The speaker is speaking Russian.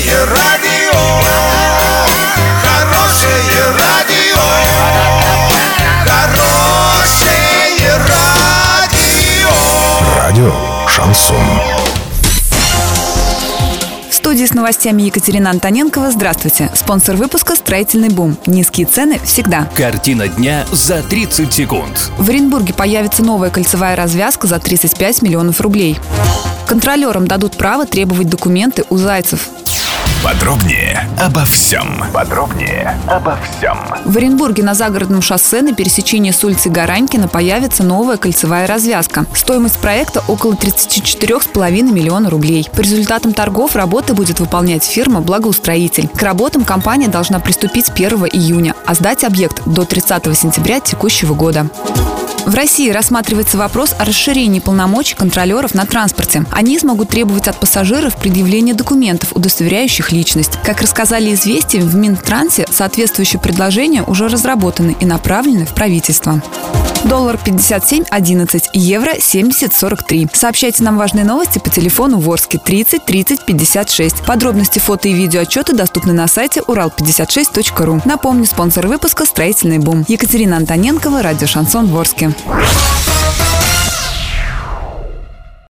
Хорошее радио, хорошее радио, хорошее радио. Радио Шансон. В студии с новостями Екатерина Антоненкова. Здравствуйте. Спонсор выпуска «Строительный бум». Низкие цены всегда. Картина дня за 30 секунд. В Оренбурге появится новая кольцевая развязка за 35 миллионов рублей. Контролерам дадут право требовать документы у зайцев. Подробнее обо всем. Подробнее обо всем. В Оренбурге на загородном шоссе на пересечении с улицей Гаранькина появится новая кольцевая развязка. Стоимость проекта около 34,5 миллиона рублей. По результатам торгов работы будет выполнять фирма «Благоустроитель». К работам компания должна приступить 1 июня, а сдать объект до 30 сентября текущего года. В России рассматривается вопрос о расширении полномочий контролеров на транспорте. Они смогут требовать от пассажиров предъявления документов, удостоверяющих личность. Как рассказали «Известия», в Минтрансе соответствующие предложения уже разработаны и направлены в правительство. Доллар 57.11, евро 70.43. Сообщайте нам важные новости по телефону Ворске 30 30 56. Подробности фото и видео отчеты доступны на сайте урал56.ру. Напомню, спонсор выпуска «Строительный бум». Екатерина Антоненкова, радио «Шансон Ворске».